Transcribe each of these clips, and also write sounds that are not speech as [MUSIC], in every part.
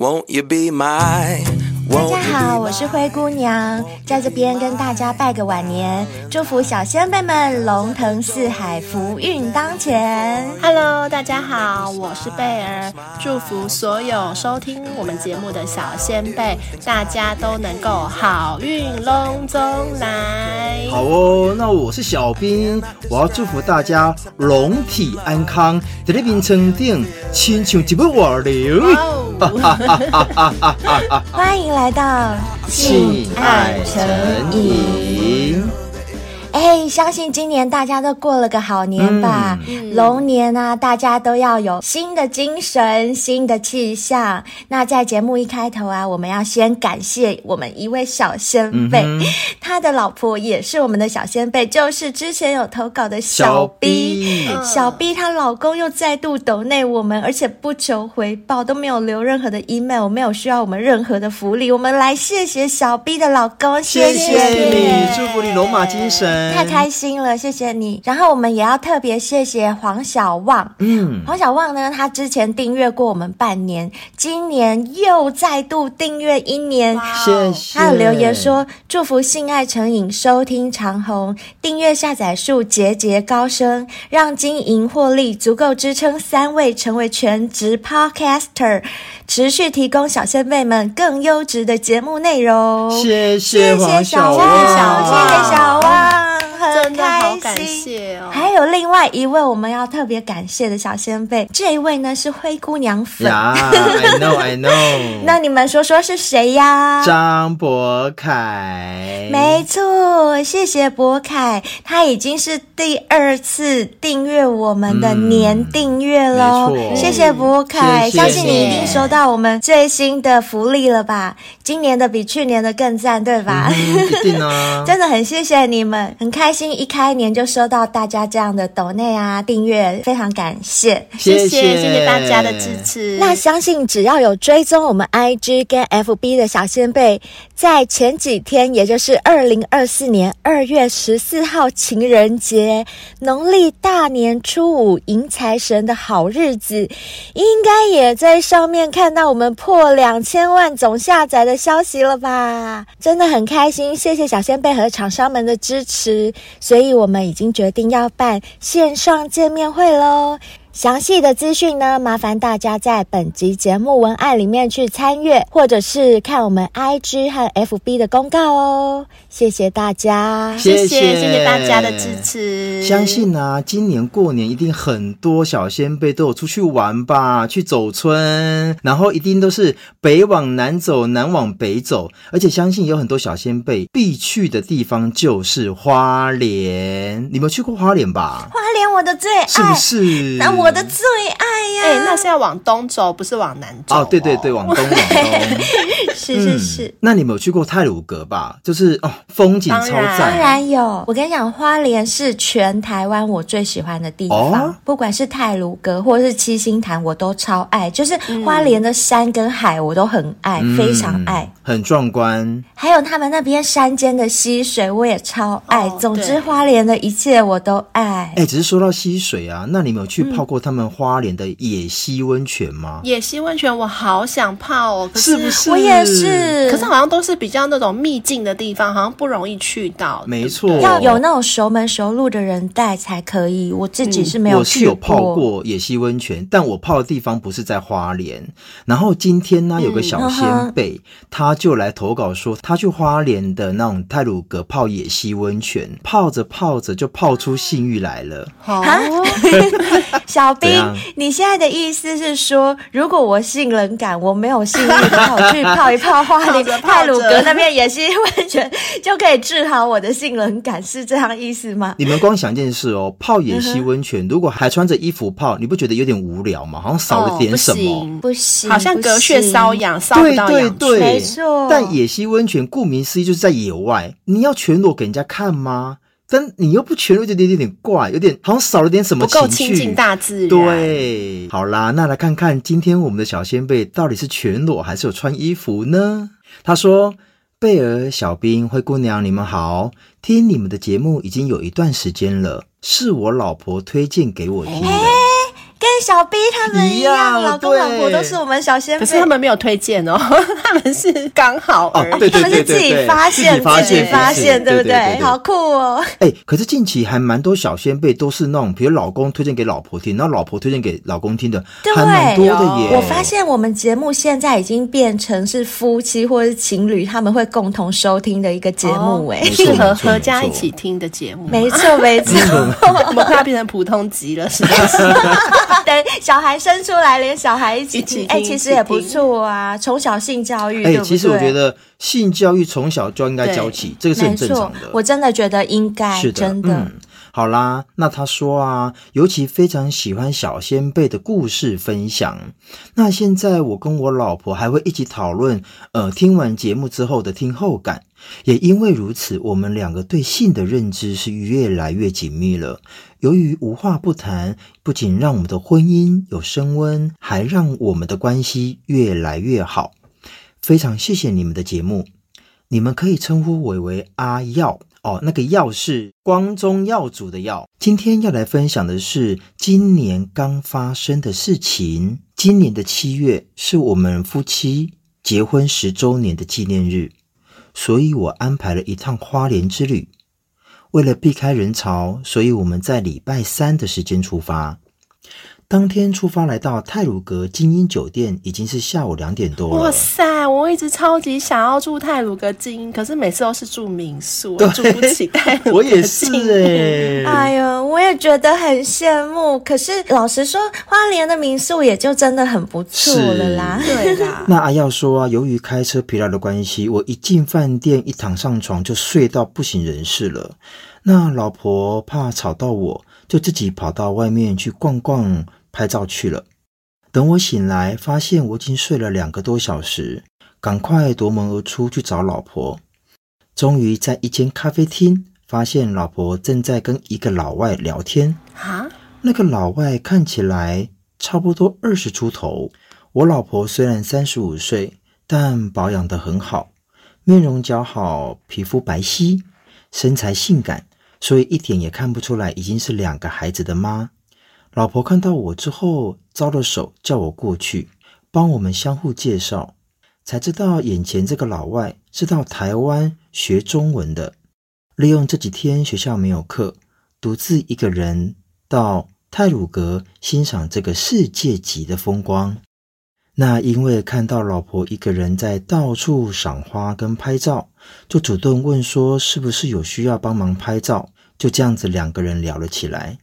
Won't you be my 大家好，我是灰姑娘，在这边跟大家拜个晚年，祝福小仙贝们龙腾四海，福运当前。Hello，大家好，我是贝儿，祝福所有收听我们节目的小仙贝，大家都能够好运龙中来。好哦，那我是小兵，我要祝福大家龙体安康，在这边称定，亲像一部瓦流。[LAUGHS] 欢迎来来到性爱成瘾。哎，相信今年大家都过了个好年吧？嗯、龙年啊，大家都要有新的精神、新的气象。那在节目一开头啊，我们要先感谢我们一位小先辈，嗯、他的老婆也是我们的小先辈，就是之前有投稿的小 B。小 B，她老公又再度抖内我们，而且不求回报，都没有留任何的 email，没有需要我们任何的福利。我们来谢谢小 B 的老公，谢谢，谢谢你，祝福你龙马精神。太开心了，谢谢你。然后我们也要特别谢谢黄小旺，嗯，黄小旺呢，他之前订阅过我们半年，今年又再度订阅一年，谢谢。他有留言说，祝福性爱成瘾收听长虹，订阅下载数节节高升，让经营获利足够支撑三位成为全职 Podcaster，持续提供小仙妹们更优质的节目内容。谢谢黄小旺，谢谢小旺。真的好感谢哦！还有另外一位我们要特别感谢的小先辈，这一位呢是灰姑娘粉。Yeah, I know, I know。[LAUGHS] 那你们说说是谁呀？张博凯。没错，谢谢博凯，他已经是第二次订阅我们的年订阅了。嗯、谢谢博凯，谢谢，相信你一定收到我们最新的福利了吧？今年的比去年的更赞，对吧？嗯、一定啊！[LAUGHS] 真的很谢谢你们，很开心。一开年就收到大家这样的抖内啊订阅，非常感谢，谢谢谢谢大家的支持。那相信只要有追踪我们 IG 跟 FB 的小仙贝，在前几天，也就是二零二四年二月十四号情人节，农历大年初五迎财神的好日子，应该也在上面看到我们破两千万总下载的消息了吧？真的很开心，谢谢小仙贝和厂商们的支持。所以我们已经决定要办线上见面会喽。详细的资讯呢，麻烦大家在本集节目文案里面去参阅，或者是看我们 IG 和 FB 的公告哦。谢谢大家，谢谢谢谢大家的支持。相信啊，今年过年一定很多小仙贝都有出去玩吧，去走村，然后一定都是北往南走，南往北走，而且相信有很多小仙贝必去的地方就是花莲。你们去过花莲吧？花莲我的最爱，是不是？那我的最爱呀！哎，那是要往东走，不是往南走哦。对对对，往东往东。[LAUGHS] 是是是。那你们有去过泰鲁阁吧？就是哦，风景超赞。当然有。我跟你讲，花莲是全台湾我最喜欢的地方，不管是泰鲁阁或者是七星潭，我都超爱。就是花莲的山跟海，我都很爱，非常爱，很壮观。还有他们那边山间的溪水，我也超爱。总之，花莲的一切我都爱。哎，只是说到溪水啊，那你们有去泡过他们花莲的野溪温泉吗？野溪温泉我好想泡哦，可是不是？我也是，可是好像都是比较那种秘境的地方，好像不容易去到。没错，要有那种熟门熟路的人带才可以。我自己是没有。我是有泡过野溪温泉，但我泡的地方不是在花莲。然后今天呢，有个小仙贝，嗯、他就来投稿说，他去花莲的那种泰鲁阁泡野溪温泉，泡着泡着就泡出性欲来了。好，小 [LAUGHS] 小兵，你现在的意思是说，如果我性冷感，我没有性欲的话，我去泡一泡花莲泰鲁阁那边野溪温泉，[LAUGHS] 就可以治好我的性冷感，是这样意思吗？你们光想一件事哦，[LAUGHS] 泡野溪温泉，如果还穿着衣服泡，你不觉得有点无聊吗？好像少了点什么。哦、不行，好像隔靴搔痒，搔不到痒处。对对对，没错。但野溪温泉顾名思义就是在野外，你要全裸给人家看吗？但你又不全裸，就有点有点怪，有点好像少了点什么情绪，不够亲近大自然。对，好啦，那来看看今天我们的小先贝到底是全裸还是有穿衣服呢？他说：“贝尔、小兵、灰姑娘，你们好，听你们的节目已经有一段时间了，是我老婆推荐给我听的。”跟小 B 他们一样，老公老婆都是我们小仙贝。可是他们没有推荐哦，[LAUGHS] 他们是刚好而已。他们是自己发现，自己发现，对不对？好酷哦！哎，可是近期还蛮多小仙贝都是那种，比如老公推荐给老婆听，然后老婆推荐给老公听的，对还蛮多的耶。我发现我们节目现在已经变成是夫妻或者是情侣他们会共同收听的一个节目，哎、哦，适合合家一起听的节目。没错没错，[LAUGHS] 我们快要变成普通级了，是不是？[LAUGHS] 等小孩。生出来，连小孩一起听，哎、欸，其实也不错啊。从小性教育，哎、欸，其实我觉得性教育从小就应该教起，这个是很正常的。我真的觉得应该，是的，真的。嗯，好啦，那他说啊，尤其非常喜欢小先辈的故事分享。那现在我跟我老婆还会一起讨论，呃，听完节目之后的听后感。也因为如此，我们两个对性的认知是越来越紧密了。由于无话不谈，不仅让我们的婚姻有升温，还让我们的关系越来越好。非常谢谢你们的节目，你们可以称呼我为阿耀哦。那个耀是光宗耀祖的耀。今天要来分享的是今年刚发生的事情。今年的七月是我们夫妻结婚十周年的纪念日。所以我安排了一趟花莲之旅。为了避开人潮，所以我们在礼拜三的时间出发。当天出发来到泰鲁阁精英酒店，已经是下午两点多了。哇塞！我一直超级想要住泰鲁阁精英，可是每次都是住民宿，我 [LAUGHS] 住不起泰鲁阁晶英。我也是哎。哎呦，我也觉得很羡慕。可是老实说，花莲的民宿也就真的很不错了啦。对啦。[LAUGHS] 那阿耀说啊，由于开车疲劳的关系，我一进饭店一躺上床就睡到不省人事了。那老婆怕吵到我，就自己跑到外面去逛逛。拍照去了。等我醒来，发现我已经睡了两个多小时，赶快夺门而出去找老婆。终于在一间咖啡厅，发现老婆正在跟一个老外聊天。啊？那个老外看起来差不多二十出头。我老婆虽然三十五岁，但保养得很好，面容姣好，皮肤白皙，身材性感，所以一点也看不出来已经是两个孩子的妈。老婆看到我之后，招了手叫我过去，帮我们相互介绍，才知道眼前这个老外是到台湾学中文的，利用这几天学校没有课，独自一个人到泰鲁阁欣赏这个世界级的风光。那因为看到老婆一个人在到处赏花跟拍照，就主动问说是不是有需要帮忙拍照，就这样子两个人聊了起来。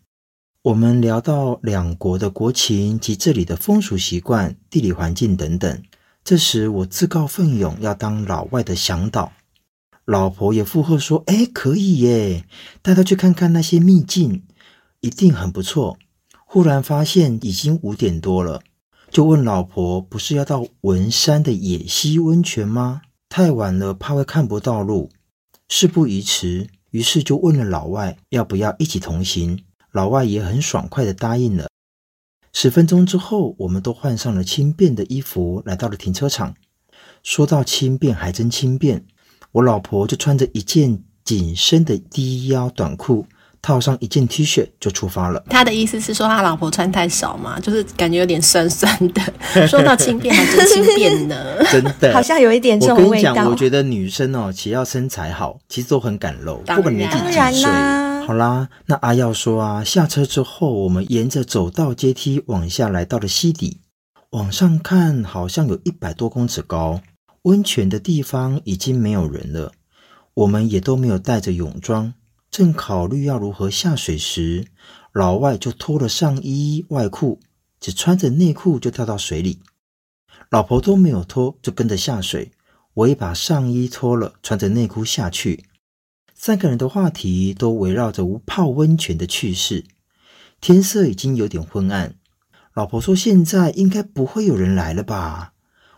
我们聊到两国的国情及这里的风俗习惯、地理环境等等。这时我自告奋勇要当老外的向导，老婆也附和说：“哎，可以耶，带他去看看那些秘境，一定很不错。”忽然发现已经五点多了，就问老婆：“不是要到文山的野溪温泉吗？太晚了，怕会看不到路。”事不宜迟，于是就问了老外要不要一起同行。老外也很爽快地答应了。十分钟之后，我们都换上了轻便的衣服，来到了停车场。说到轻便，还真轻便。我老婆就穿着一件紧身的低腰短裤，套上一件 T 恤就出发了。他的意思是说，他老婆穿太少嘛，就是感觉有点酸酸的。[LAUGHS] 说到轻便，还真轻便呢，[LAUGHS] 真的，好像有一点这种味道。我跟你讲，我觉得女生哦，只要身材好，其实都很敢露，不管年纪几岁。好啦，那阿耀说啊，下车之后，我们沿着走道阶梯往下来到了溪底，往上看，好像有一百多公尺高。温泉的地方已经没有人了，我们也都没有带着泳装，正考虑要如何下水时，老外就脱了上衣外裤，只穿着内裤就跳到水里。老婆都没有脱，就跟着下水。我也把上衣脱了，穿着内裤下去。三个人的话题都围绕着无泡温泉的趣事。天色已经有点昏暗，老婆说：“现在应该不会有人来了吧？”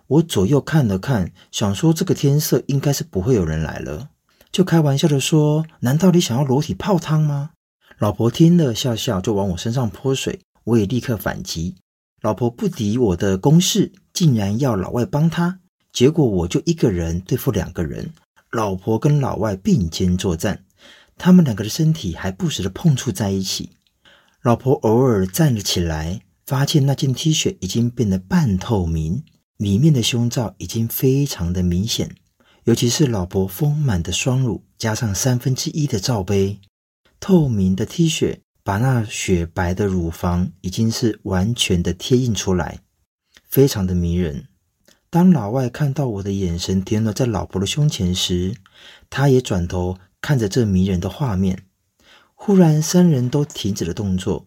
我左右看了看，想说这个天色应该是不会有人来了，就开玩笑的说：“难道你想要裸体泡汤吗？”老婆听了笑笑，就往我身上泼水，我也立刻反击。老婆不敌我的攻势，竟然要老外帮她。结果我就一个人对付两个人，老婆跟老外并肩作战，他们两个的身体还不时的碰触在一起。老婆偶尔站了起来，发现那件 T 恤已经变得半透明，里面的胸罩已经非常的明显，尤其是老婆丰满的双乳加上三分之一的罩杯，透明的 T 恤把那雪白的乳房已经是完全的贴印出来，非常的迷人。当老外看到我的眼神停留在老婆的胸前时，他也转头看着这迷人的画面。忽然，三人都停止了动作，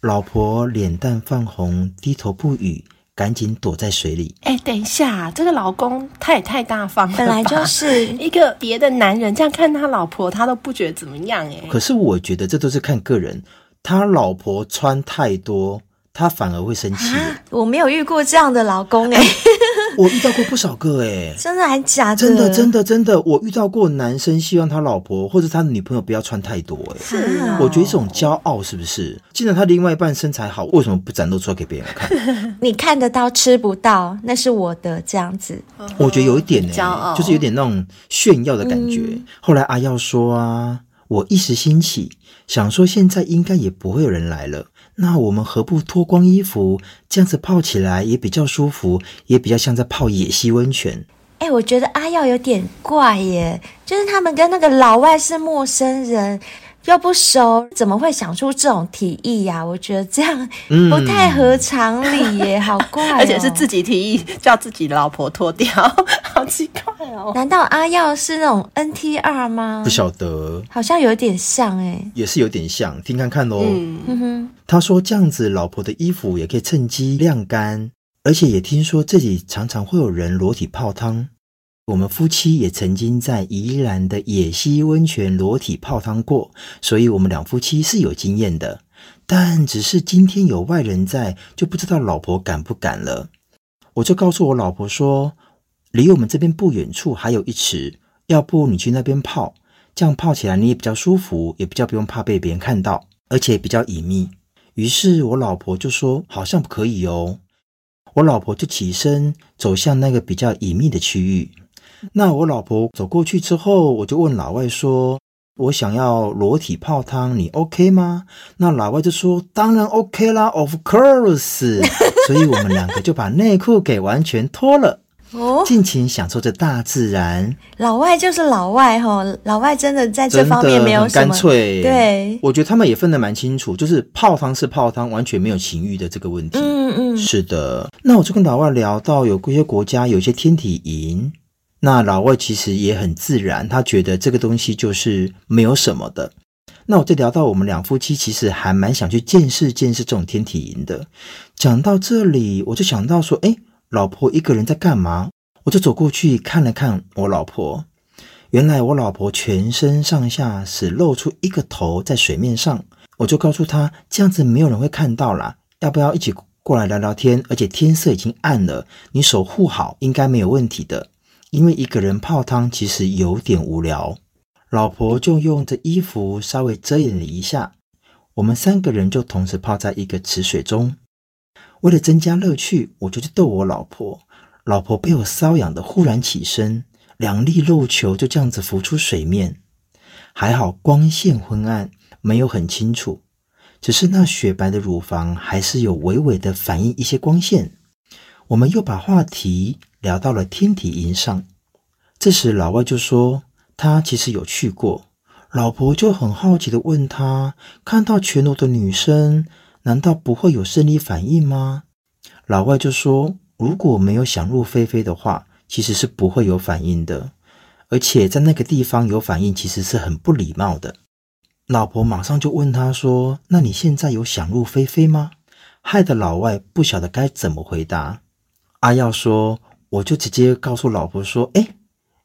老婆脸蛋泛红，低头不语，赶紧躲在水里。哎，等一下，这个老公他也太大方了，本来就是 [LAUGHS] 一个别的男人这样看他老婆，他都不觉得怎么样哎。可是我觉得这都是看个人，他老婆穿太多。他反而会生气。我没有遇过这样的老公哎，[LAUGHS] [LAUGHS] 我遇到过不少个哎，真的还假的？真的真的真的，我遇到过男生希望他老婆或者他的女朋友不要穿太多哎，是啊，我觉得这种骄傲是不是？既然他另外一半身材好，为什么不展露出来给别人看？[LAUGHS] 你看得到吃不到，那是我的这样子。我觉得有一点骄傲，就是有点那种炫耀的感觉。嗯、后来阿耀说啊，我一时兴起，想说现在应该也不会有人来了。那我们何不脱光衣服，这样子泡起来也比较舒服，也比较像在泡野溪温泉。哎、欸，我觉得阿耀有点怪耶，就是他们跟那个老外是陌生人。又不熟，怎么会想出这种提议呀、啊？我觉得这样不太合常理耶，嗯、好怪、哦！[LAUGHS] 而且是自己提议叫自己老婆脱掉，好奇怪哦。难道阿耀是那种 NTR 吗？不晓得，好像有点像哎，也是有点像，听看看喽。嗯哼，他说这样子，老婆的衣服也可以趁机晾干，而且也听说这里常常会有人裸体泡汤。我们夫妻也曾经在宜兰的野溪温泉裸体泡汤过，所以我们两夫妻是有经验的。但只是今天有外人在，就不知道老婆敢不敢了。我就告诉我老婆说，离我们这边不远处还有一池，要不你去那边泡，这样泡起来你也比较舒服，也比较不用怕被别人看到，而且比较隐秘。于是我老婆就说，好像可以哦。我老婆就起身走向那个比较隐秘的区域。那我老婆走过去之后，我就问老外说：“我想要裸体泡汤，你 OK 吗？”那老外就说：“当然 OK 啦，Of course。[LAUGHS] ”所以我们两个就把内裤给完全脱了，哦，尽情享受着大自然。老外就是老外哈，老外真的在这方面没有什么干脆。对，我觉得他们也分得蛮清楚，就是泡汤是泡汤，完全没有情欲的这个问题。嗯嗯，是的。那我就跟老外聊到，有一些国家有一些天体营。那老外其实也很自然，他觉得这个东西就是没有什么的。那我就聊到我们两夫妻其实还蛮想去见识见识这种天体营的。讲到这里，我就想到说，诶，老婆一个人在干嘛？我就走过去看了看我老婆，原来我老婆全身上下只露出一个头在水面上。我就告诉她，这样子没有人会看到啦，要不要一起过来聊聊天？而且天色已经暗了，你守护好应该没有问题的。因为一个人泡汤其实有点无聊，老婆就用着衣服稍微遮掩了一下，我们三个人就同时泡在一个池水中。为了增加乐趣，我就去逗我老婆，老婆被我瘙痒的忽然起身，两粒肉球就这样子浮出水面。还好光线昏暗，没有很清楚，只是那雪白的乳房还是有微微的反映一些光线。我们又把话题。聊到了天体营上，这时老外就说他其实有去过，老婆就很好奇的问他，看到全裸的女生，难道不会有生理反应吗？老外就说，如果没有想入非非的话，其实是不会有反应的，而且在那个地方有反应，其实是很不礼貌的。老婆马上就问他说：“那你现在有想入非非吗？”害得老外不晓得该怎么回答。阿耀说：“我就直接告诉老婆说，哎，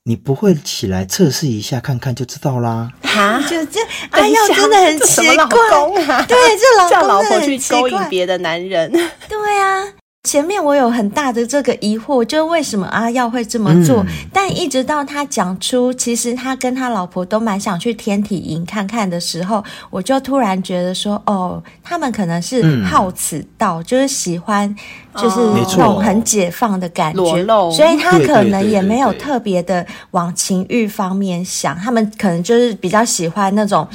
你不会起来测试一下看看就知道啦。”哈，就这阿耀 [LAUGHS] 真的很奇怪，啊、对，这老公叫老婆去勾引别的男人，对啊。前面我有很大的这个疑惑，就是为什么阿耀会这么做？嗯、但一直到他讲出其实他跟他老婆都蛮想去天体营看看的时候，我就突然觉得说，哦，他们可能是好此道，嗯、就是喜欢就是那种很解放的感觉，裸露，所以他可能也没有特别的往情欲方面想，他们可能就是比较喜欢那种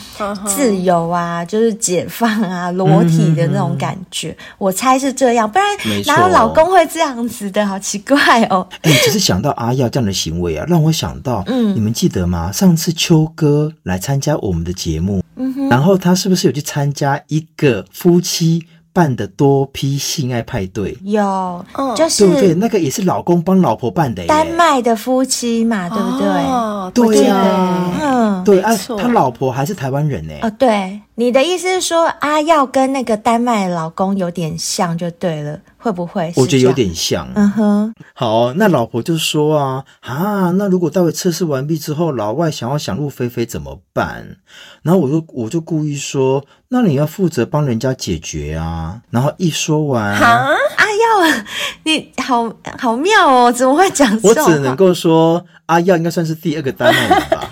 自由啊，就是解放啊，裸体的那种感觉。嗯、我猜是这样，不然。哪有老公会这样子的，好奇怪哦！哎，只是想到阿耀这样的行为啊，让我想到，嗯，你们记得吗？上次秋哥来参加我们的节目，嗯哼，然后他是不是有去参加一个夫妻办的多批性爱派对？有，就是对不对？那个也是老公帮老婆办的，丹麦的夫妻嘛，对不对？哦，对呀，嗯，对啊，他老婆还是台湾人呢。哦，对，你的意思是说阿耀跟那个丹麦老公有点像，就对了。会不会？我觉得有点像。嗯哼，好，那老婆就说啊啊，那如果待会测试完毕之后，老外想要想入非非怎么办？然后我就我就故意说，那你要负责帮人家解决啊。然后一说完，啊，阿耀，你好好妙哦，怎么会讲？我只能够说，阿耀应该算是第二个丹麦人吧。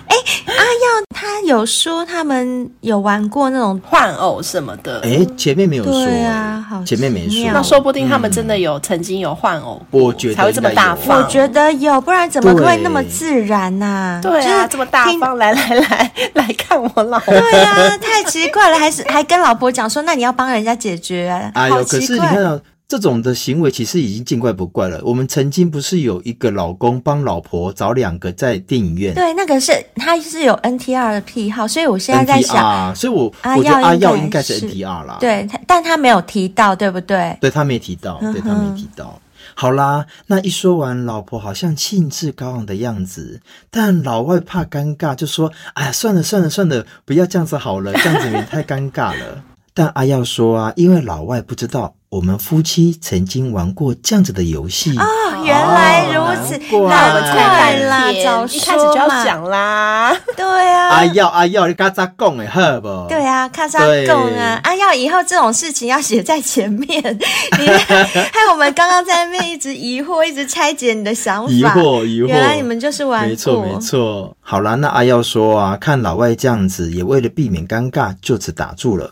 他有说他们有玩过那种换偶什么的，哎，前面没有说，对啊，好，前面没说，那说不定他们真的有曾经有换偶，我觉得才会这么大方。我觉得有，不然怎么会那么自然呢？对啊，这么大方，来来来来看我老婆，对啊，太奇怪了，还是还跟老婆讲说，那你要帮人家解决，哎呦，可是你看。这种的行为其实已经见怪不怪了。我们曾经不是有一个老公帮老婆找两个在电影院？对，那个是他是有 NTR 的癖好，所以我现在在想，所以我我觉得阿耀应该是 NTR 啦。对，但他没有提到，对不对？对，他没提到，对，他没提到。好啦，那一说完，老婆好像兴致高昂的样子，但老外怕尴尬，就说：“哎呀，算了算了算了，不要这样子好了，这样子也太尴尬了。” [LAUGHS] 但阿耀说啊，因为老外不知道。我们夫妻曾经玩过这样子的游戏。哦，原来如此，难怪。啦，早说嘛，一开始就要讲啦，对啊，阿耀阿耀，你嘎咋讲的好不？对啊，嘎扎贡啊，阿耀以后这种事情要写在前面，[LAUGHS] 你害我们刚刚在那边一直疑惑，一直拆解你的想法，疑惑疑惑，原来你们就是玩过，没错没错。好啦，那阿耀说啊，看老外这样子，也为了避免尴尬，就此打住了。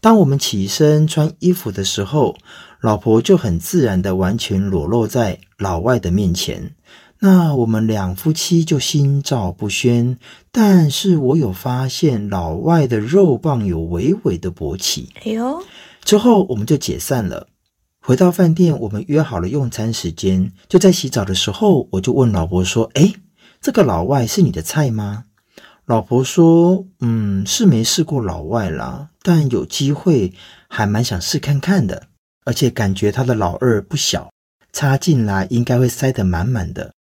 当我们起身穿衣服的时候，老婆就很自然的完全裸露在老外的面前。那我们两夫妻就心照不宣。但是我有发现老外的肉棒有微微的勃起。哎呦！之后我们就解散了。回到饭店，我们约好了用餐时间。就在洗澡的时候，我就问老婆说：“哎，这个老外是你的菜吗？”老婆说：“嗯，是没试过老外啦，但有机会还蛮想试看看的，而且感觉他的老二不小，插进来应该会塞得满满的。”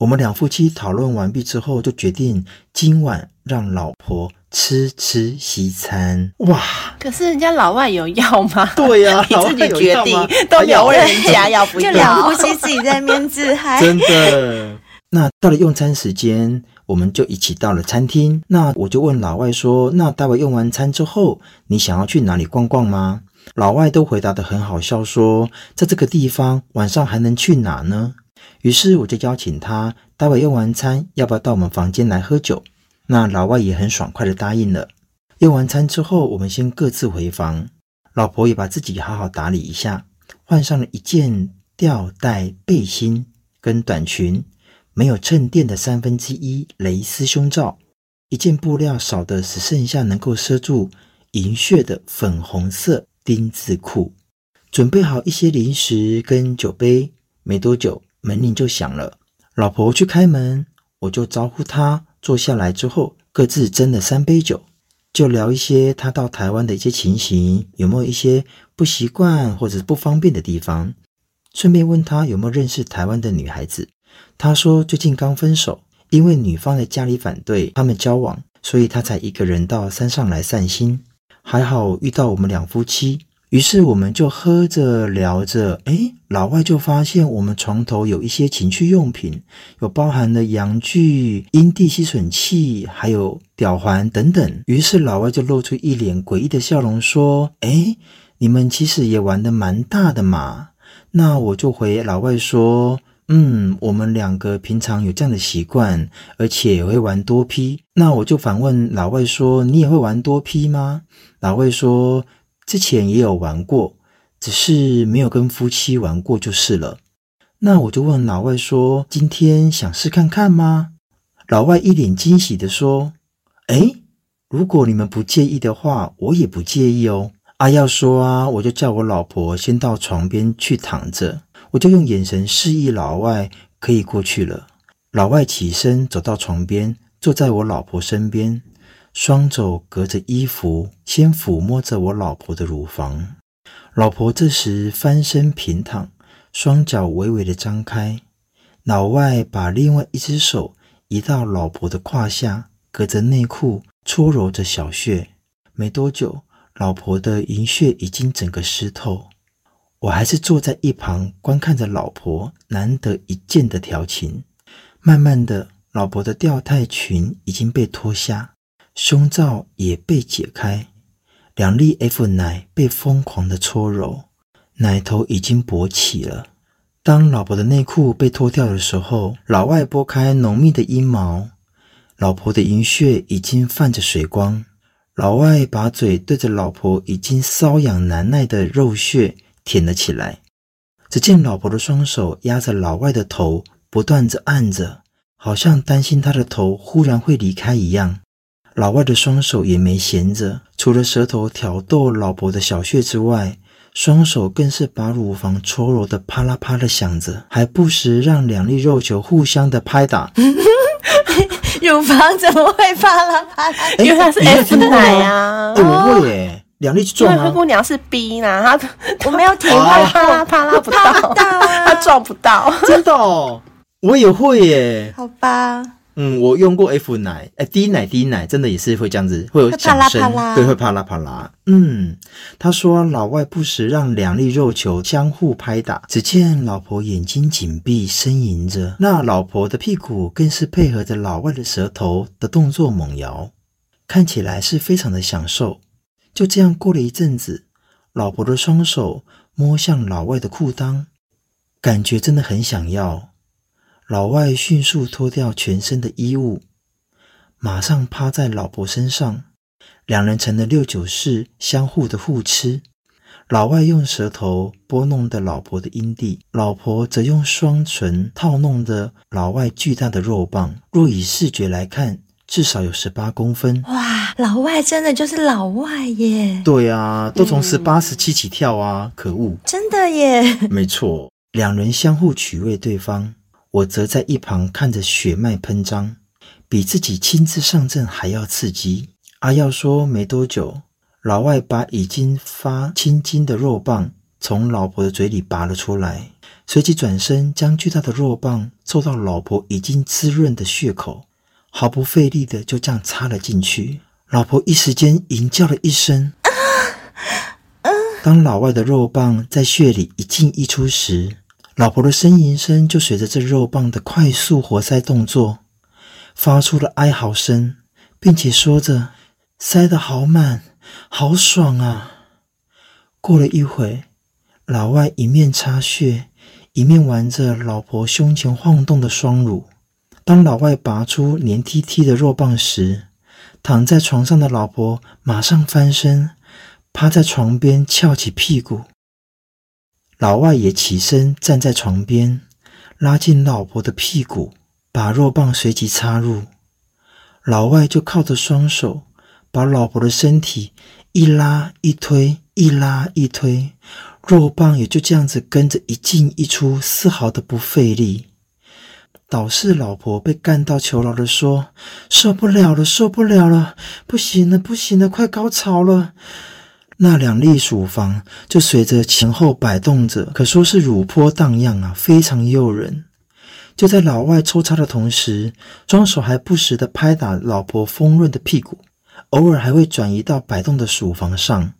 我们两夫妻讨论完毕之后，就决定今晚让老婆吃吃西餐。哇！可是人家老外有要吗？对呀、啊，[LAUGHS] 你自己决定，都没有问人家要不 [LAUGHS] 要，就两夫妻自己在那边自嗨。真的。那到了用餐时间。我们就一起到了餐厅，那我就问老外说：“那待会用完餐之后，你想要去哪里逛逛吗？”老外都回答得很好笑，说：“在这个地方晚上还能去哪呢？”于是我就邀请他，待会用完餐要不要到我们房间来喝酒？那老外也很爽快地答应了。用完餐之后，我们先各自回房，老婆也把自己好好打理一下，换上了一件吊带背心跟短裙。没有衬垫的三分之一蕾丝胸罩，一件布料少的只剩下能够遮住银屑的粉红色丁字裤，准备好一些零食跟酒杯。没多久，门铃就响了，老婆去开门，我就招呼她坐下来。之后，各自斟了三杯酒，就聊一些她到台湾的一些情形，有没有一些不习惯或者不方便的地方，顺便问她有没有认识台湾的女孩子。他说最近刚分手，因为女方的家里反对他们交往，所以他才一个人到山上来散心。还好遇到我们两夫妻，于是我们就喝着聊着，诶，老外就发现我们床头有一些情趣用品，有包含了阳具、阴蒂吸吮器，还有吊环等等。于是老外就露出一脸诡异的笑容，说：“诶，你们其实也玩得蛮大的嘛。”那我就回老外说。嗯，我们两个平常有这样的习惯，而且也会玩多 P。那我就反问老外说：“你也会玩多 P 吗？”老外说：“之前也有玩过，只是没有跟夫妻玩过就是了。”那我就问老外说：“今天想试看看吗？”老外一脸惊喜地说：“诶，如果你们不介意的话，我也不介意哦。”啊，要说啊，我就叫我老婆先到床边去躺着。我就用眼神示意老外可以过去了。老外起身走到床边，坐在我老婆身边，双肘隔着衣服，先抚摸着我老婆的乳房。老婆这时翻身平躺，双脚微微的张开。老外把另外一只手移到老婆的胯下，隔着内裤搓揉着小穴。没多久，老婆的银穴已经整个湿透。我还是坐在一旁观看着老婆难得一见的调情。慢慢的，老婆的吊带裙已经被脱下，胸罩也被解开，两粒 F 奶被疯狂的搓揉，奶头已经勃起了。当老婆的内裤被脱掉的时候，老外拨开浓密的阴毛，老婆的淫穴已经泛着水光。老外把嘴对着老婆已经瘙痒难耐的肉穴。舔了起来，只见老婆的双手压着老外的头，不断地按着，好像担心他的头忽然会离开一样。老外的双手也没闲着，除了舌头挑逗老婆的小穴之外，双手更是把乳房搓揉的啪啦啪的响着，还不时让两粒肉球互相的拍打。[LAUGHS] 乳房怎么会啪啦啪啦？因为它是 F 奶呀。我会耶。两粒去撞啊！灰姑娘是 B 呢，她 [LAUGHS] 我没有体会啪啦啪啦不到，[LAUGHS] 她撞不到，真的哦，我也会耶。好吧，嗯，我用过 F 奶，哎，D 奶 D 奶真的也是会这样子，会有响声，对，会啪啦啪啦。嗯，他说老外不时让两粒肉球相互拍打，只见老婆眼睛紧闭，呻吟着，那老婆的屁股更是配合着老外的舌头的动作猛摇，看起来是非常的享受。就这样过了一阵子，老婆的双手摸向老外的裤裆，感觉真的很想要。老外迅速脱掉全身的衣物，马上趴在老婆身上，两人成了六九式，相互的互吃。老外用舌头拨弄的老婆的阴蒂，老婆则用双唇套弄的老外巨大的肉棒。若以视觉来看，至少有十八公分哇！老外真的就是老外耶。对啊，都从十八、十七起跳啊！可恶，真的耶。没错，两人相互取悦对方，我则在一旁看着血脉喷张，比自己亲自上阵还要刺激。阿耀说，没多久，老外把已经发青筋的肉棒从老婆的嘴里拔了出来，随即转身将巨大的肉棒凑到老婆已经滋润的血口。毫不费力的就这样插了进去，老婆一时间淫叫了一声。当老外的肉棒在穴里一进一出时，老婆的呻吟声就随着这肉棒的快速活塞动作，发出了哀嚎声，并且说着：“塞得好满，好爽啊！”过了一会，老外一面插穴，一面玩着老婆胸前晃动的双乳。当老外拔出黏 T T 的肉棒时，躺在床上的老婆马上翻身，趴在床边翘起屁股。老外也起身站在床边，拉近老婆的屁股，把肉棒随即插入。老外就靠着双手，把老婆的身体一拉一推，一拉一推，肉棒也就这样子跟着一进一出，丝毫的不费力。导是老婆被干到求饶的说：“受不了了，受不了了，不行了，不行了，快高潮了！”那两粒乳房就随着前后摆动着，可说是乳波荡漾啊，非常诱人。就在老外抽插的同时，双手还不时地拍打老婆丰润的屁股，偶尔还会转移到摆动的乳房上，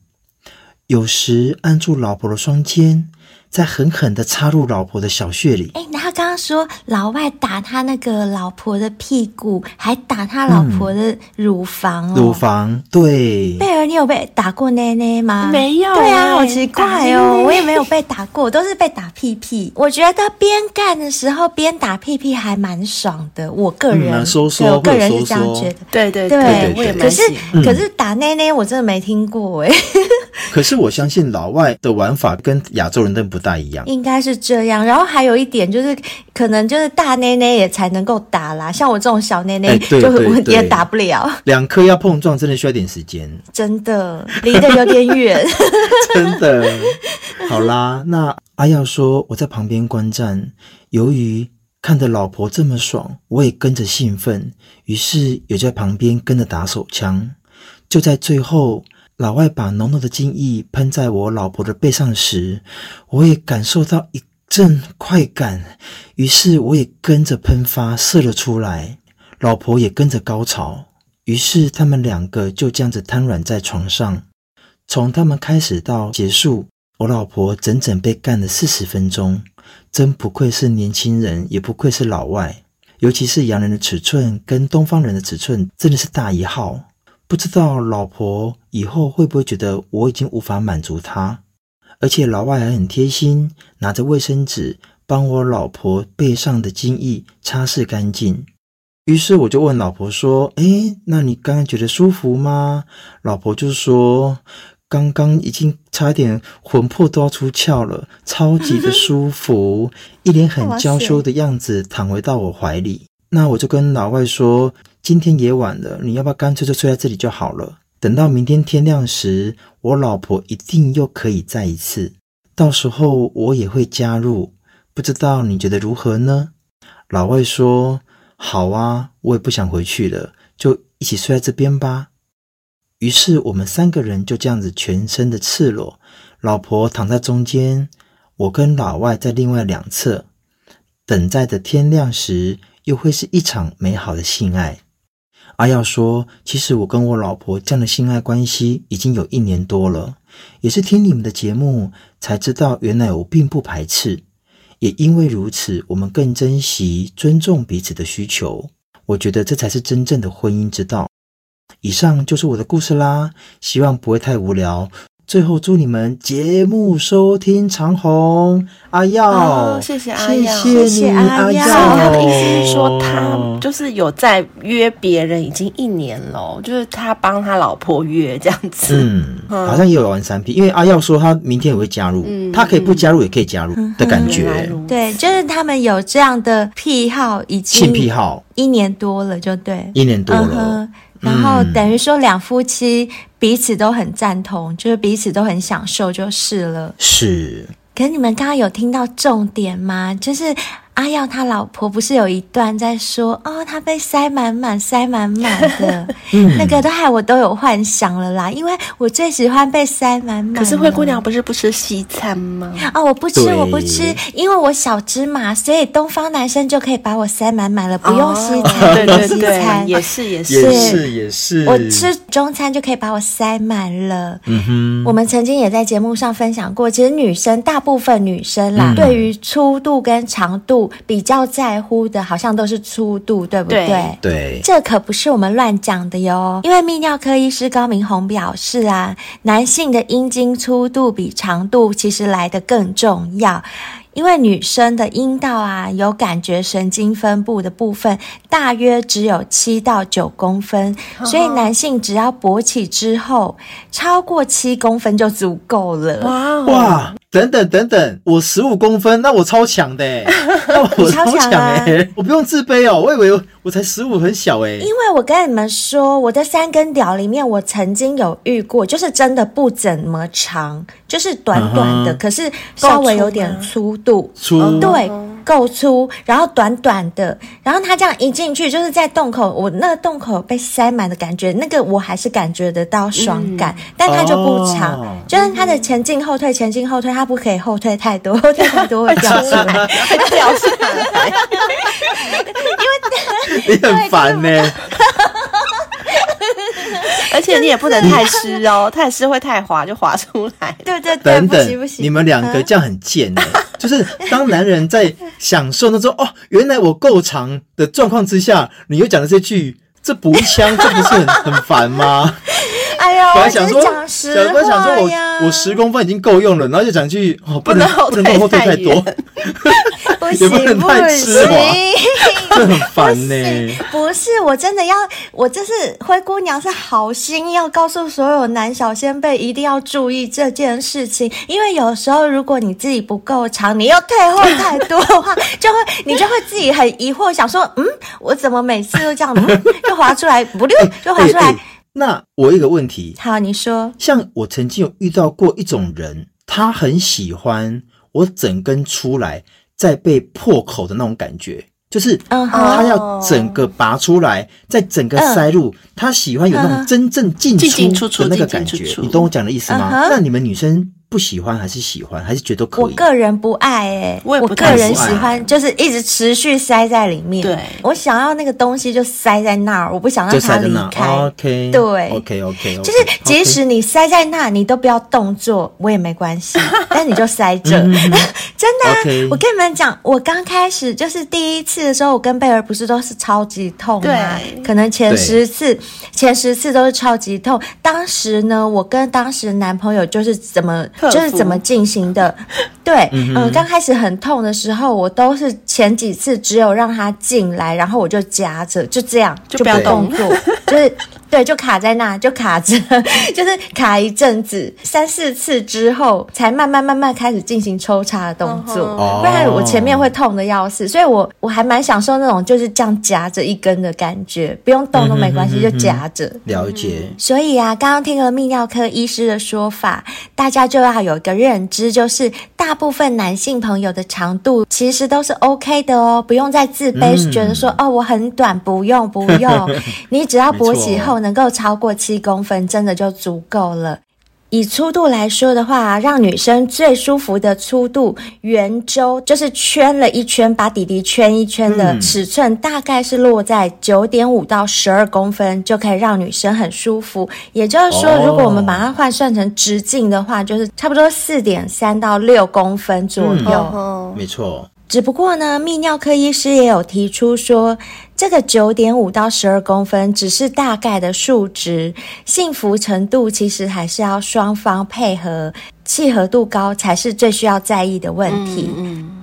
有时按住老婆的双肩。再狠狠的插入老婆的小穴里。哎，然后刚刚说老外打他那个老婆的屁股，还打他老婆的乳房哦。乳房，对。贝儿，你有被打过奶奶吗？没有。对啊，好奇怪哦，我也没有被打过，我都是被打屁屁。我觉得边干的时候边打屁屁还蛮爽的，我个人，说说，我个人是这样觉得。对对对，我也蛮。可是可是打奶奶我真的没听过哎。可是我相信老外的玩法跟亚洲人的不。不大一样，应该是这样。然后还有一点就是，可能就是大内内也才能够打啦。像我这种小内内，就也打不了。两颗要碰撞，真的需要点时间。真的离得有点远。[LAUGHS] 真的。好啦，那阿耀说我在旁边观战，由于看着老婆这么爽，我也跟着兴奋，于是也在旁边跟着打手枪。就在最后。老外把浓浓的精液喷在我老婆的背上时，我也感受到一阵快感，于是我也跟着喷发射了出来，老婆也跟着高潮，于是他们两个就这样子瘫软在床上。从他们开始到结束，我老婆整整被干了四十分钟，真不愧是年轻人，也不愧是老外，尤其是洋人的尺寸跟东方人的尺寸真的是大一号。不知道老婆以后会不会觉得我已经无法满足她，而且老外还很贴心，拿着卫生纸帮我老婆背上的精液擦拭干净。于是我就问老婆说：“诶，那你刚刚觉得舒服吗？”老婆就说：“刚刚已经差点魂魄都要出窍了，超级的舒服，[LAUGHS] 一脸很娇羞的样子躺回到我怀里。”那我就跟老外说。今天也晚了，你要不要干脆就睡在这里就好了？等到明天天亮时，我老婆一定又可以再一次，到时候我也会加入，不知道你觉得如何呢？老外说：“好啊，我也不想回去了，就一起睡在这边吧。”于是我们三个人就这样子全身的赤裸，老婆躺在中间，我跟老外在另外两侧，等待着天亮时，又会是一场美好的性爱。阿耀说：“其实我跟我老婆这样的性爱关系已经有一年多了，也是听你们的节目才知道，原来我并不排斥。也因为如此，我们更珍惜、尊重彼此的需求。我觉得这才是真正的婚姻之道。”以上就是我的故事啦，希望不会太无聊。最后祝你们节目收听长虹，阿耀、哦，谢谢阿耀，谢谢你阿耀。他的意思是说，他就是有在约别人，已经一年了，就是他帮他老婆约这样子。[LAUGHS] 嗯，好像也有玩三 P，因为阿耀说他明天也会加入，嗯、他可以不加入也可以加入的感觉。嗯、对，就是他们有这样的癖好，已经性癖好一年多了，就对，一年多了。然后等于说两夫妻彼此都很赞同，就是彼此都很享受，就是了。是。可是你们刚刚有听到重点吗？就是。阿耀他老婆不是有一段在说哦，他被塞满满、塞满满的，[LAUGHS] 嗯、那个都害我都有幻想了啦。因为我最喜欢被塞满满。可是灰姑娘不是不吃西餐吗？哦，我不吃，我不吃，因为我小芝麻，所以东方男生就可以把我塞满满了，不用西餐，对对对，也是也是也是也是，我吃中餐就可以把我塞满了。嗯哼，我们曾经也在节目上分享过，其实女生大部分女生啦，嗯、对于粗度跟长度。比较在乎的，好像都是粗度，对不对？对，对，这可不是我们乱讲的哟。因为泌尿科医师高明宏表示啊，男性的阴茎粗度比长度其实来得更重要。因为女生的阴道啊，有感觉神经分布的部分大约只有七到九公分，所以男性只要勃起之后超过七公分就足够了。哇哇！等等等等，我十五公分，那我超强的 [LAUGHS] [LAUGHS] [LAUGHS] [LAUGHS] 我超强哎，我不用自卑哦，我以为我才十五很小哎。因为我跟你们说，我的三根屌里面，我曾经有遇过，就是真的不怎么长，就是短短的，uh huh. 可是稍微有点粗度，粗，对。够粗，然后短短的，然后他这样一进去，就是在洞口，我那个洞口被塞满的感觉，那个我还是感觉得到爽感，嗯、但它就不长，哦、就是它的前进后退，前进后退，它不可以后退太多，后退太多会掉出来，会掉出来，因为你很烦呢。而且你也不能太湿哦，太湿会太滑，就滑出来。对对对，等等，不行不行，你们两个这样很贱的，就是当男人在享受那种哦，原来我够长的状况之下，你又讲了这句，这补一枪，这不是很很烦吗？[LAUGHS] 哎呀，本来想说，想本来想说我我十公分已经够用了，然后就讲句哦，不能不能后退太多，[LAUGHS] 不行不行，这 [LAUGHS] 很烦呢。不是，我真的要，我这是灰姑娘是好心要告诉所有男小仙贝一定要注意这件事情，因为有时候如果你自己不够长，你又退后太多的话，就会你就会自己很疑惑，想说，嗯，我怎么每次都这样，嗯，就滑出来，不溜，就滑出来。那我有一个问题，好，你说，像我曾经有遇到过一种人，他很喜欢我整根出来再被破口的那种感觉，就是他要整个拔出来，再整个塞入，他喜欢有那种真正进出的那个感觉，你懂我讲的意思吗？那你们女生？不喜欢还是喜欢，还是觉得可以？我个人不爱哎、欸，我个人喜欢，就是一直持续塞在里面。对，我想要那个东西就塞在那儿，我不想让它离开。OK，对，OK OK，就是即使你塞在那，你都不要动作，我也没关系，[LAUGHS] 但你就塞着。[LAUGHS] 真的.我跟你们讲，我刚开始就是第一次的时候，我跟贝儿不是都是超级痛吗？对，可能前十次，前十次都是超级痛。当时呢，我跟当时的男朋友就是怎么。就是怎么进行的？[LAUGHS] 对，嗯，刚开始很痛的时候，我都是前几次只有让他进来，然后我就夹着，就这样，就不要动。作，就是对，就卡在那，就卡着，[LAUGHS] 就是卡一阵子，三四次之后，才慢慢慢慢开始进行抽插的动作。不然我前面会痛的要死，所以我我还蛮享受那种就是这样夹着一根的感觉，不用动都没关系，就夹着。了解。所以啊，刚刚听了泌尿科医师的说法，大家就要有一个认知，就是大部分男性朋友的长度其实都是 OK 的哦，不用再自卑，嗯、觉得说哦我很短，不用不用，[LAUGHS] 你只要勃起后能够超过七公分，真的就足够了。以粗度来说的话，让女生最舒服的粗度，圆周就是圈了一圈，把底底圈一圈的尺寸，大概是落在九点五到十二公分，就可以让女生很舒服。也就是说，如果我们把它换算成直径的话，就是差不多四点三到六公分左右。嗯、没错。只不过呢，泌尿科医师也有提出说，这个九点五到十二公分只是大概的数值，幸福程度其实还是要双方配合，契合度高才是最需要在意的问题。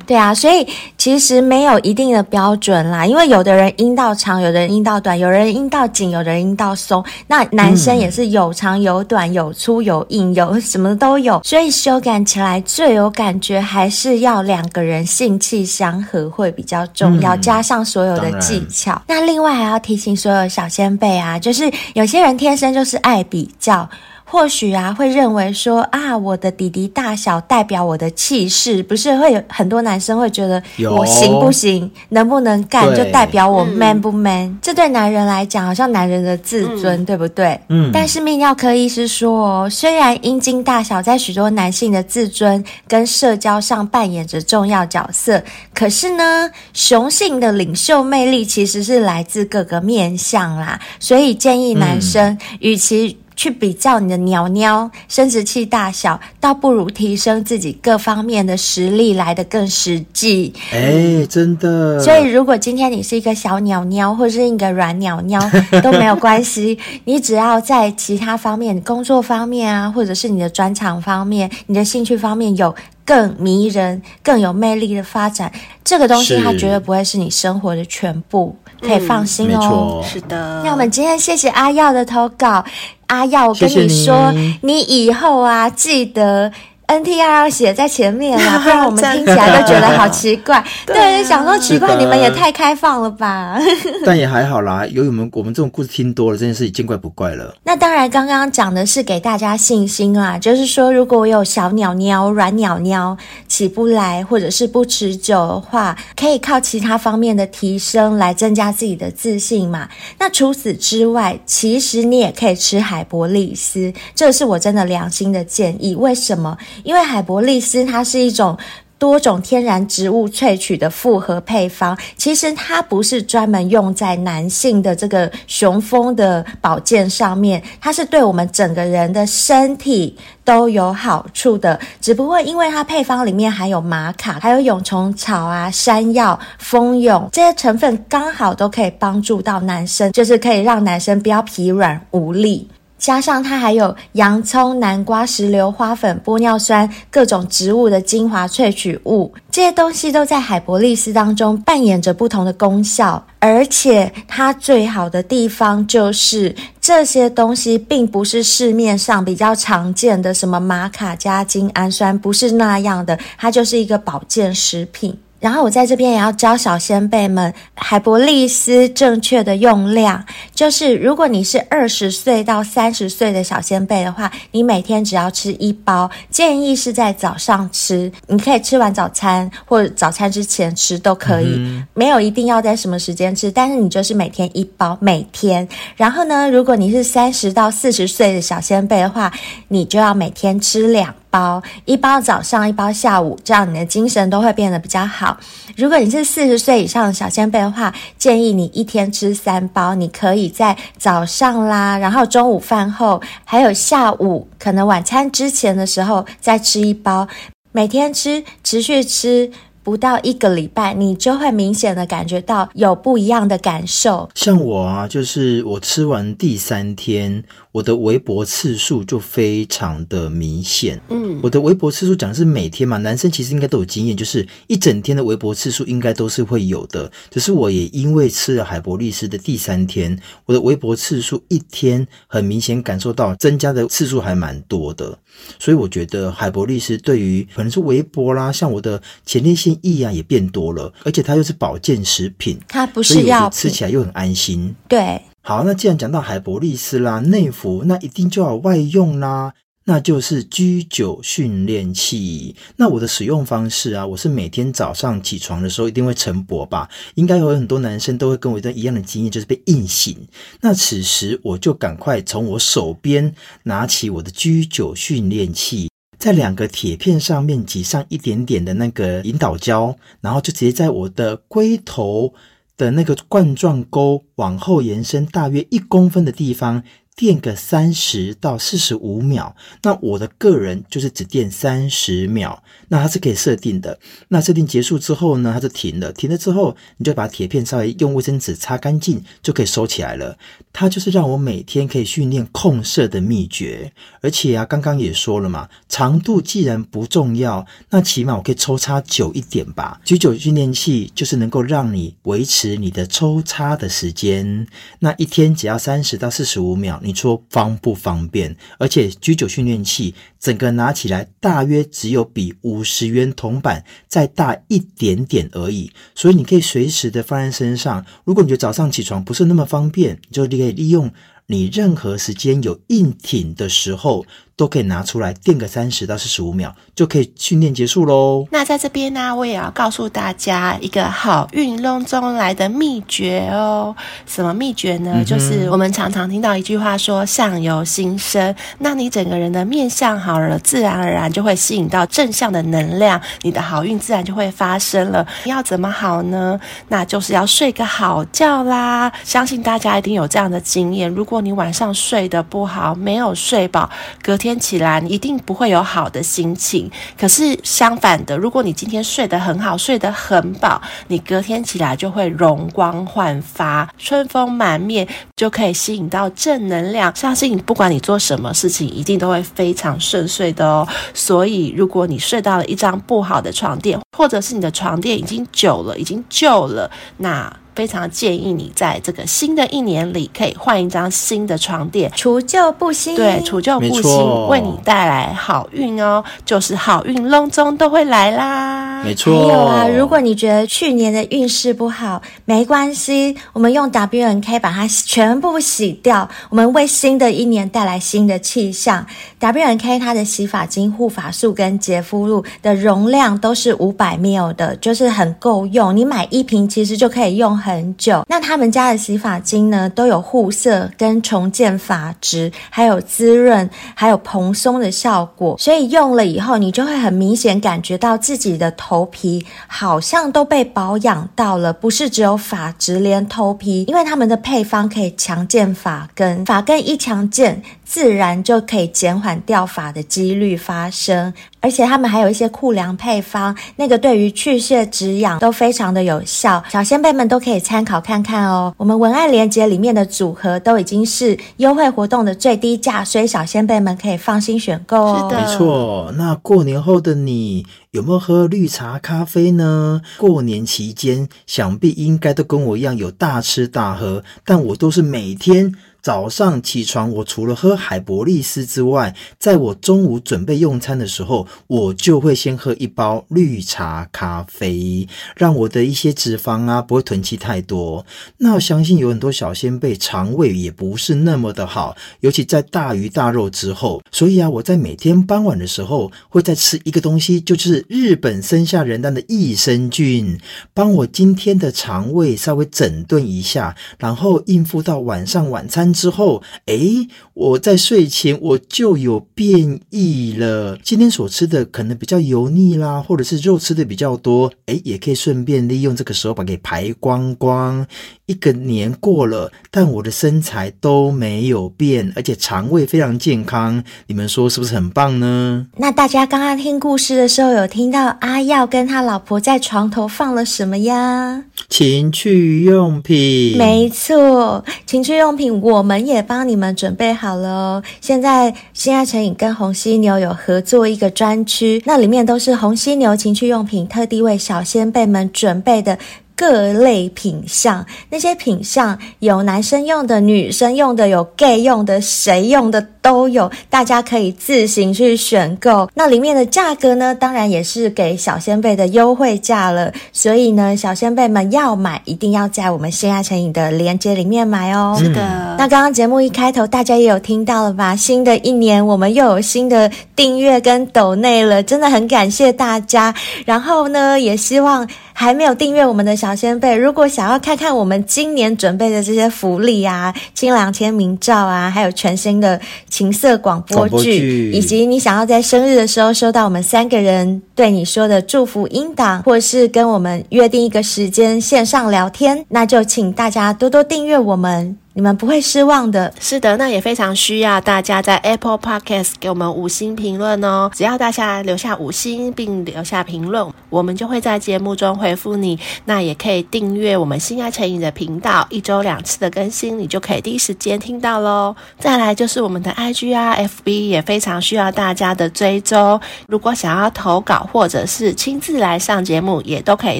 对啊，所以其实没有一定的标准啦，因为有的人阴道长，有的人阴道短，有人阴道紧，有的人阴道松。那男生也是有长有短，有粗有硬，有什么都有。所以修改起来最有感觉，还是要两个人性气相合会比较重要，嗯、加上所有的技巧。那另外还要提醒所有小仙贝啊，就是有些人天生就是爱比较。或许啊，会认为说啊，我的弟弟大小代表我的气势，不是会有很多男生会觉得我行不行，能不能干，就代表我 man 不 man？、嗯、这对男人来讲，好像男人的自尊，嗯、对不对？嗯。但是泌尿科医师说哦，虽然阴茎大小在许多男性的自尊跟社交上扮演着重要角色，可是呢，雄性的领袖魅力其实是来自各个面向啦。所以建议男生，与、嗯、其去比较你的鸟鸟生殖器大小，倒不如提升自己各方面的实力来得更实际。哎、欸，真的。所以，如果今天你是一个小鸟鸟，或是一个软鸟鸟，[LAUGHS] 都没有关系。你只要在其他方面，工作方面啊，或者是你的专长方面、你的兴趣方面有更迷人、更有魅力的发展，这个东西它绝对不会是你生活的全部。可以放心哦，是的。那我们今天谢谢阿耀的投稿，阿耀，我跟你说，你以后啊，记得 NTR 写在前面啊，[LAUGHS] 不然我们听起来都觉得好奇怪。对，[LAUGHS] 对，想说奇怪，你们也太开放了吧？但也还好啦，由于我们我们这种故事听多了，这件事情见怪不怪了。那当然，刚刚讲的是给大家信心啦，就是说，如果我有小鸟鸟、软鸟鸟起不来，或者是不持久的话，可以靠其他方面的提升来增加自己的自信嘛。那除此之外，其实你也可以吃海博利斯，这是我真的良心的建议。为什么？因为海博利斯它是一种多种天然植物萃取的复合配方，其实它不是专门用在男性的这个雄风的保健上面，它是对我们整个人的身体都有好处的。只不过因为它配方里面含有玛卡，还有蛹虫草啊、山药、蜂蛹这些成分，刚好都可以帮助到男生，就是可以让男生不要疲软无力。加上它还有洋葱、南瓜、石榴花粉、玻尿酸各种植物的精华萃取物，这些东西都在海博利斯当中扮演着不同的功效。而且它最好的地方就是这些东西并不是市面上比较常见的什么玛卡加精氨酸，不是那样的，它就是一个保健食品。然后我在这边也要教小先辈们，海博利斯正确的用量，就是如果你是二十岁到三十岁的小先辈的话，你每天只要吃一包，建议是在早上吃，你可以吃完早餐或者早餐之前吃都可以，嗯、没有一定要在什么时间吃，但是你就是每天一包，每天。然后呢，如果你是三十到四十岁的小先辈的话，你就要每天吃两包，一包早上，一包下午，这样你的精神都会变得比较好。如果你是四十岁以上的小仙贝的话，建议你一天吃三包。你可以在早上啦，然后中午饭后，还有下午，可能晚餐之前的时候再吃一包，每天吃，持续吃。不到一个礼拜，你就会明显的感觉到有不一样的感受。像我啊，就是我吃完第三天，我的微博次数就非常的明显。嗯，我的微博次数讲的是每天嘛，男生其实应该都有经验，就是一整天的微博次数应该都是会有的。只是我也因为吃了海博利斯的第三天，我的微博次数一天很明显感受到增加的次数还蛮多的。所以我觉得海博利斯对于可能是微博啦，像我的前列腺液啊也变多了，而且它又是保健食品，它不是药，吃起来又很安心。对，好，那既然讲到海博利斯啦，内服那一定就要外用啦。那就是居酒训练器。那我的使用方式啊，我是每天早上起床的时候一定会晨勃吧，应该有很多男生都会跟我一样的经验，就是被硬醒。那此时我就赶快从我手边拿起我的居酒训练器，在两个铁片上面挤上一点点的那个引导胶，然后就直接在我的龟头的那个冠状沟往后延伸大约一公分的地方。垫个三十到四十五秒，那我的个人就是只垫三十秒，那它是可以设定的。那设定结束之后呢，它就停了。停了之后，你就把铁片稍微用卫生纸擦干净，就可以收起来了。它就是让我每天可以训练控射的秘诀。而且啊，刚刚也说了嘛，长度既然不重要，那起码我可以抽插久一点吧。居酒训练器就是能够让你维持你的抽插的时间，那一天只要三十到四十五秒。你说方不方便？而且居酒训练器整个拿起来大约只有比五十元铜板再大一点点而已，所以你可以随时的放在身上。如果你觉得早上起床不是那么方便，就你可以利用你任何时间有硬挺的时候。都可以拿出来垫个三十到四十五秒，就可以训练结束喽。那在这边呢，我也要告诉大家一个好运隆中来的秘诀哦。什么秘诀呢？嗯、就是我们常常听到一句话说“相由心生”，那你整个人的面相好了，自然而然就会吸引到正向的能量，你的好运自然就会发生了。要怎么好呢？那就是要睡个好觉啦。相信大家一定有这样的经验，如果你晚上睡得不好，没有睡饱，隔天天起来，你一定不会有好的心情。可是相反的，如果你今天睡得很好，睡得很饱，你隔天起来就会容光焕发、春风满面，就可以吸引到正能量。相信不管你做什么事情，一定都会非常顺遂的哦。所以，如果你睡到了一张不好的床垫，或者是你的床垫已经久了、已经旧了，那非常建议你在这个新的一年里，可以换一张新的床垫，除旧布新。对，除旧布新，为你带来好运哦，就是好运隆中都会来啦。没错。还有啊，如果你觉得去年的运势不好，没关系，我们用 W N K 把它全部洗掉，我们为新的一年带来新的气象。W N K 它的洗发精、护发素跟洁肤露的容量都是五百 ml 的，就是很够用。你买一瓶其实就可以用很久。那他们家的洗发精呢，都有护色跟重建发质，还有滋润，还有蓬松的效果。所以用了以后，你就会很明显感觉到自己的头头皮好像都被保养到了，不是只有发直，连头皮，因为他们的配方可以强健发根，发根一强健，自然就可以减缓掉发的几率发生。而且他们还有一些酷凉配方，那个对于去屑止痒都非常的有效，小仙贝们都可以参考看看哦。我们文案链接里面的组合都已经是优惠活动的最低价，所以小仙贝们可以放心选购哦。是的，没错。那过年后的你有没有喝绿茶咖啡呢？过年期间想必应该都跟我一样有大吃大喝，但我都是每天。早上起床，我除了喝海博利斯之外，在我中午准备用餐的时候，我就会先喝一包绿茶咖啡，让我的一些脂肪啊不会囤积太多。那我相信有很多小仙贝肠胃也不是那么的好，尤其在大鱼大肉之后，所以啊，我在每天傍晚的时候会再吃一个东西，就是日本生下人丹的益生菌，帮我今天的肠胃稍微整顿一下，然后应付到晚上晚餐。之后，诶，我在睡前我就有变异了。今天所吃的可能比较油腻啦，或者是肉吃的比较多，诶，也可以顺便利用这个时候把给排光光。一个年过了，但我的身材都没有变，而且肠胃非常健康。你们说是不是很棒呢？那大家刚刚听故事的时候，有听到阿耀跟他老婆在床头放了什么呀？情趣用品。没错，情趣用品我们也帮你们准备好了哦。现在新爱成瘾跟红犀牛有合作一个专区，那里面都是红犀牛情趣用品特地为小仙贝们准备的。各类品相，那些品相有男生用的、女生用的、有 gay 用的、谁用的都有，大家可以自行去选购。那里面的价格呢，当然也是给小仙贝的优惠价了。所以呢，小仙贝们要买，一定要在我们性爱成瘾的链接里面买哦。是的。那刚刚节目一开头，大家也有听到了吧？新的一年，我们又有新的订阅跟抖内了，真的很感谢大家。然后呢，也希望。还没有订阅我们的小仙贝，如果想要看看我们今年准备的这些福利啊、清凉签名照啊，还有全新的情色广播剧，播剧以及你想要在生日的时候收到我们三个人对你说的祝福音档，或是跟我们约定一个时间线上聊天，那就请大家多多订阅我们。你们不会失望的。是的，那也非常需要大家在 Apple Podcast 给我们五星评论哦。只要大家留下五星并留下评论，我们就会在节目中回复你。那也可以订阅我们心爱成瘾的频道，一周两次的更新，你就可以第一时间听到喽。再来就是我们的 IG 啊、FB 也非常需要大家的追踪。如果想要投稿或者是亲自来上节目，也都可以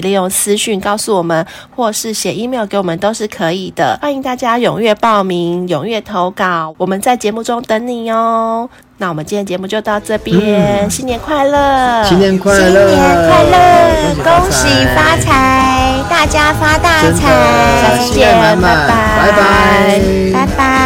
利用私讯告诉我们，或是写 email 给我们都是可以的。欢迎大家踊跃。踊跃报名，踊跃投稿，我们在节目中等你哦。那我们今天节目就到这边，嗯、新年快乐！新年快乐！新年快乐！恭喜发财，大家发大财！下次见，拜拜！拜拜！拜拜！